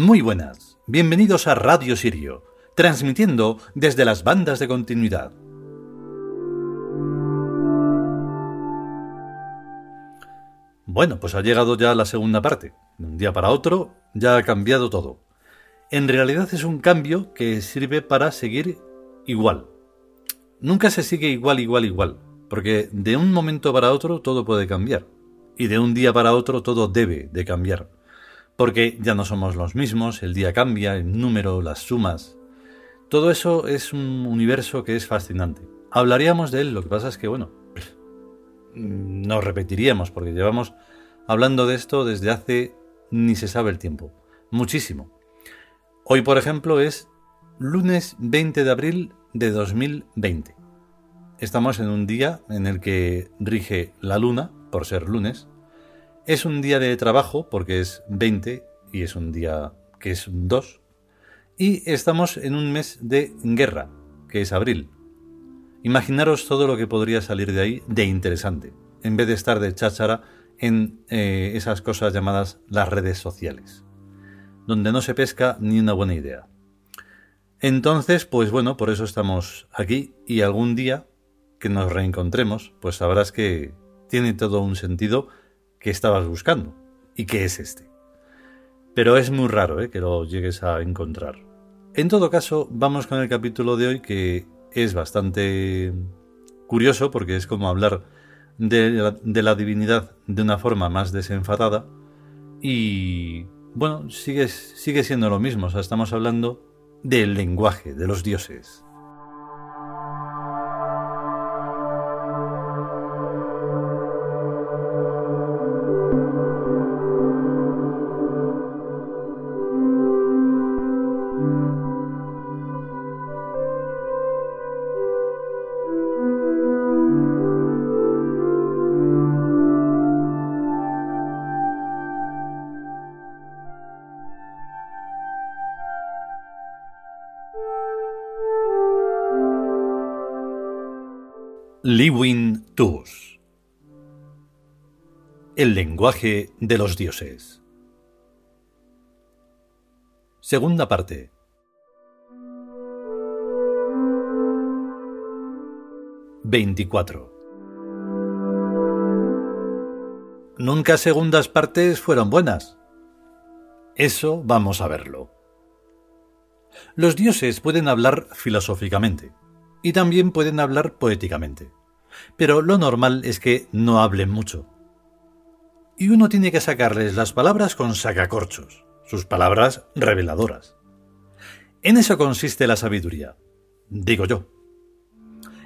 Muy buenas, bienvenidos a Radio Sirio, transmitiendo desde las bandas de continuidad. Bueno, pues ha llegado ya la segunda parte. De un día para otro ya ha cambiado todo. En realidad es un cambio que sirve para seguir igual. Nunca se sigue igual, igual, igual, porque de un momento para otro todo puede cambiar. Y de un día para otro todo debe de cambiar porque ya no somos los mismos, el día cambia, el número, las sumas. Todo eso es un universo que es fascinante. Hablaríamos de él, lo que pasa es que, bueno, nos repetiríamos, porque llevamos hablando de esto desde hace ni se sabe el tiempo. Muchísimo. Hoy, por ejemplo, es lunes 20 de abril de 2020. Estamos en un día en el que rige la luna, por ser lunes, es un día de trabajo porque es 20 y es un día que es 2. Y estamos en un mes de guerra, que es abril. Imaginaros todo lo que podría salir de ahí de interesante, en vez de estar de cháchara en eh, esas cosas llamadas las redes sociales, donde no se pesca ni una buena idea. Entonces, pues bueno, por eso estamos aquí y algún día que nos reencontremos, pues sabrás que tiene todo un sentido que estabas buscando y que es este. Pero es muy raro ¿eh? que lo llegues a encontrar. En todo caso, vamos con el capítulo de hoy que es bastante curioso porque es como hablar de la, divinidad de una forma más desenfadada y bueno, sigue, sigue siendo lo mismo, o sea, estamos hablando del lenguaje de los dioses. Liwin Tus El lenguaje de los dioses. Segunda parte. 24 Nunca segundas partes fueron buenas. Eso vamos a verlo. Los dioses pueden hablar filosóficamente y también pueden hablar poéticamente. Pero lo normal es que no hablen mucho. Y uno tiene que sacarles las palabras con sacacorchos, sus palabras reveladoras. En eso consiste la sabiduría, digo yo.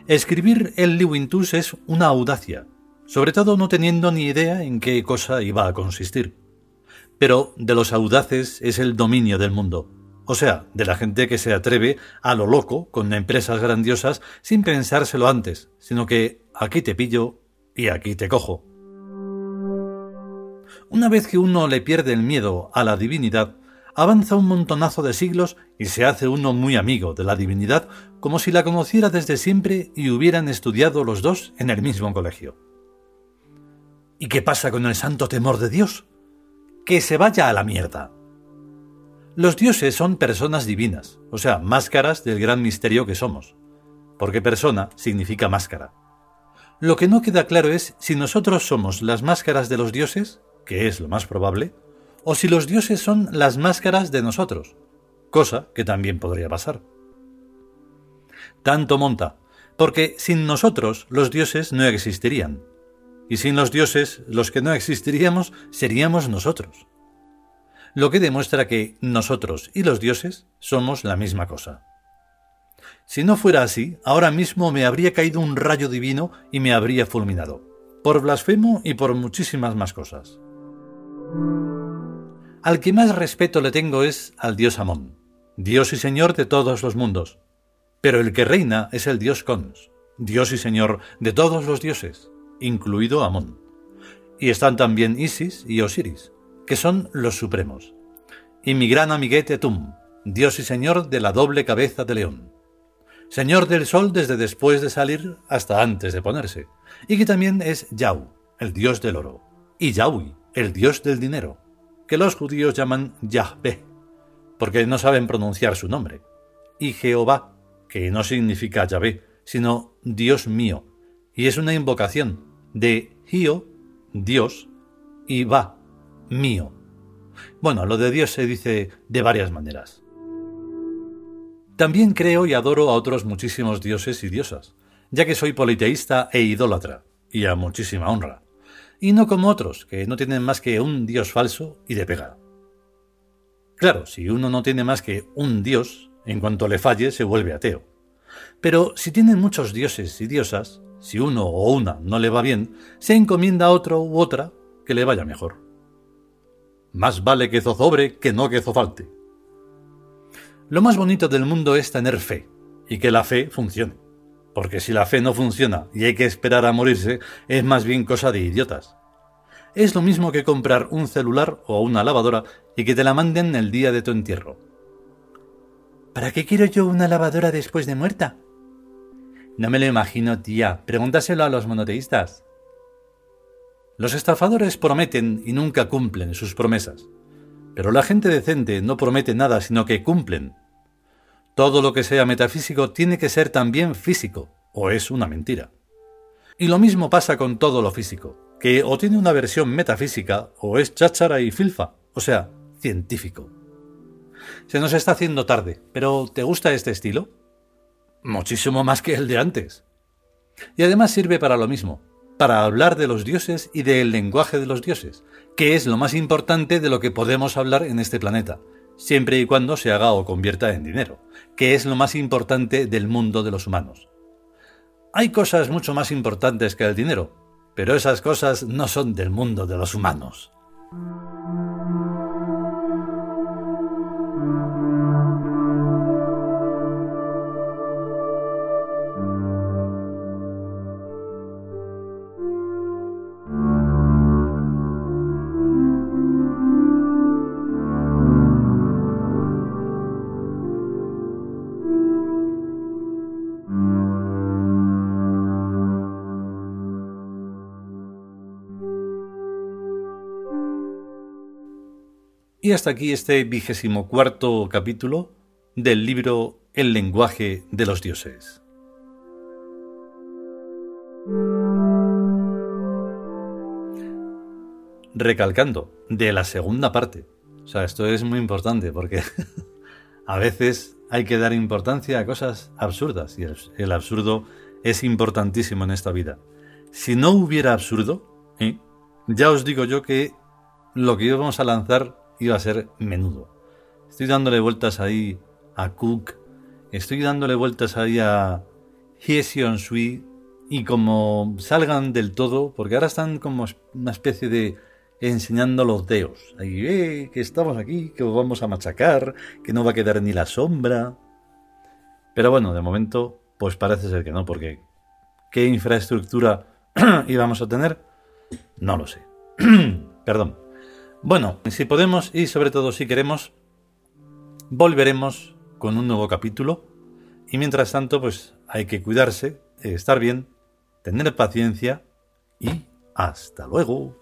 Escribir el Liwintus es una audacia, sobre todo no teniendo ni idea en qué cosa iba a consistir. Pero de los audaces es el dominio del mundo, o sea, de la gente que se atreve a lo loco con empresas grandiosas sin pensárselo antes, sino que aquí te pillo y aquí te cojo. Una vez que uno le pierde el miedo a la divinidad, avanza un montonazo de siglos y se hace uno muy amigo de la divinidad como si la conociera desde siempre y hubieran estudiado los dos en el mismo colegio. ¿Y qué pasa con el santo temor de Dios? Que se vaya a la mierda. Los dioses son personas divinas, o sea, máscaras del gran misterio que somos, porque persona significa máscara. Lo que no queda claro es si nosotros somos las máscaras de los dioses, que es lo más probable, o si los dioses son las máscaras de nosotros, cosa que también podría pasar. Tanto monta, porque sin nosotros los dioses no existirían, y sin los dioses los que no existiríamos seríamos nosotros. Lo que demuestra que nosotros y los dioses somos la misma cosa. Si no fuera así, ahora mismo me habría caído un rayo divino y me habría fulminado, por blasfemo y por muchísimas más cosas. Al que más respeto le tengo es al dios Amón, dios y señor de todos los mundos, pero el que reina es el dios Cons, dios y señor de todos los dioses, incluido Amón. Y están también Isis y Osiris, que son los supremos, y mi gran amiguete Tum, dios y señor de la doble cabeza de león, señor del sol desde después de salir hasta antes de ponerse, y que también es Yau, el dios del oro, y Yahui, el dios del dinero, que los judíos llaman Yahvé, porque no saben pronunciar su nombre, y Jehová, que no significa Yahvé, sino Dios mío, y es una invocación de Hio, Dios, y Va, mío. Bueno, lo de Dios se dice de varias maneras. También creo y adoro a otros muchísimos dioses y diosas, ya que soy politeísta e idólatra, y a muchísima honra, y no como otros, que no tienen más que un dios falso y de pega. Claro, si uno no tiene más que un dios, en cuanto le falle se vuelve ateo. Pero si tienen muchos dioses y diosas, si uno o una no le va bien, se encomienda a otro u otra que le vaya mejor. Más vale que zozobre que no que zofalte. Lo más bonito del mundo es tener fe, y que la fe funcione. Porque si la fe no funciona y hay que esperar a morirse, es más bien cosa de idiotas. Es lo mismo que comprar un celular o una lavadora y que te la manden el día de tu entierro. ¿Para qué quiero yo una lavadora después de muerta? No me lo imagino, tía. Pregúntaselo a los monoteístas. Los estafadores prometen y nunca cumplen sus promesas. Pero la gente decente no promete nada, sino que cumplen. Todo lo que sea metafísico tiene que ser también físico, o es una mentira. Y lo mismo pasa con todo lo físico, que o tiene una versión metafísica o es cháchara y filfa, o sea, científico. Se nos está haciendo tarde, pero ¿te gusta este estilo? Muchísimo más que el de antes. Y además sirve para lo mismo, para hablar de los dioses y del lenguaje de los dioses, que es lo más importante de lo que podemos hablar en este planeta, siempre y cuando se haga o convierta en dinero, que es lo más importante del mundo de los humanos. Hay cosas mucho más importantes que el dinero, pero esas cosas no son del mundo de los humanos. Y hasta aquí este vigésimo cuarto capítulo del libro El lenguaje de los dioses. Recalcando, de la segunda parte. O sea, esto es muy importante porque a veces hay que dar importancia a cosas absurdas y el, absurdo es importantísimo en esta vida. Si no hubiera absurdo, ¿eh? ya os digo yo que lo que íbamos a lanzar iba a ser menudo. Estoy dándole vueltas ahí a Cook, estoy dándole vueltas ahí a Hyesion Sui y como salgan del todo, porque ahora están como una especie de enseñando los dedos. Ahí, eh, que estamos aquí, que os vamos a machacar, que no va a quedar ni la sombra. Pero bueno, de momento, pues parece ser que no, porque ¿qué infraestructura íbamos a tener? No lo sé. Perdón. Bueno, si podemos y sobre todo si queremos, volveremos con un nuevo capítulo. Y mientras tanto, pues hay que cuidarse, estar bien, tener paciencia y hasta luego.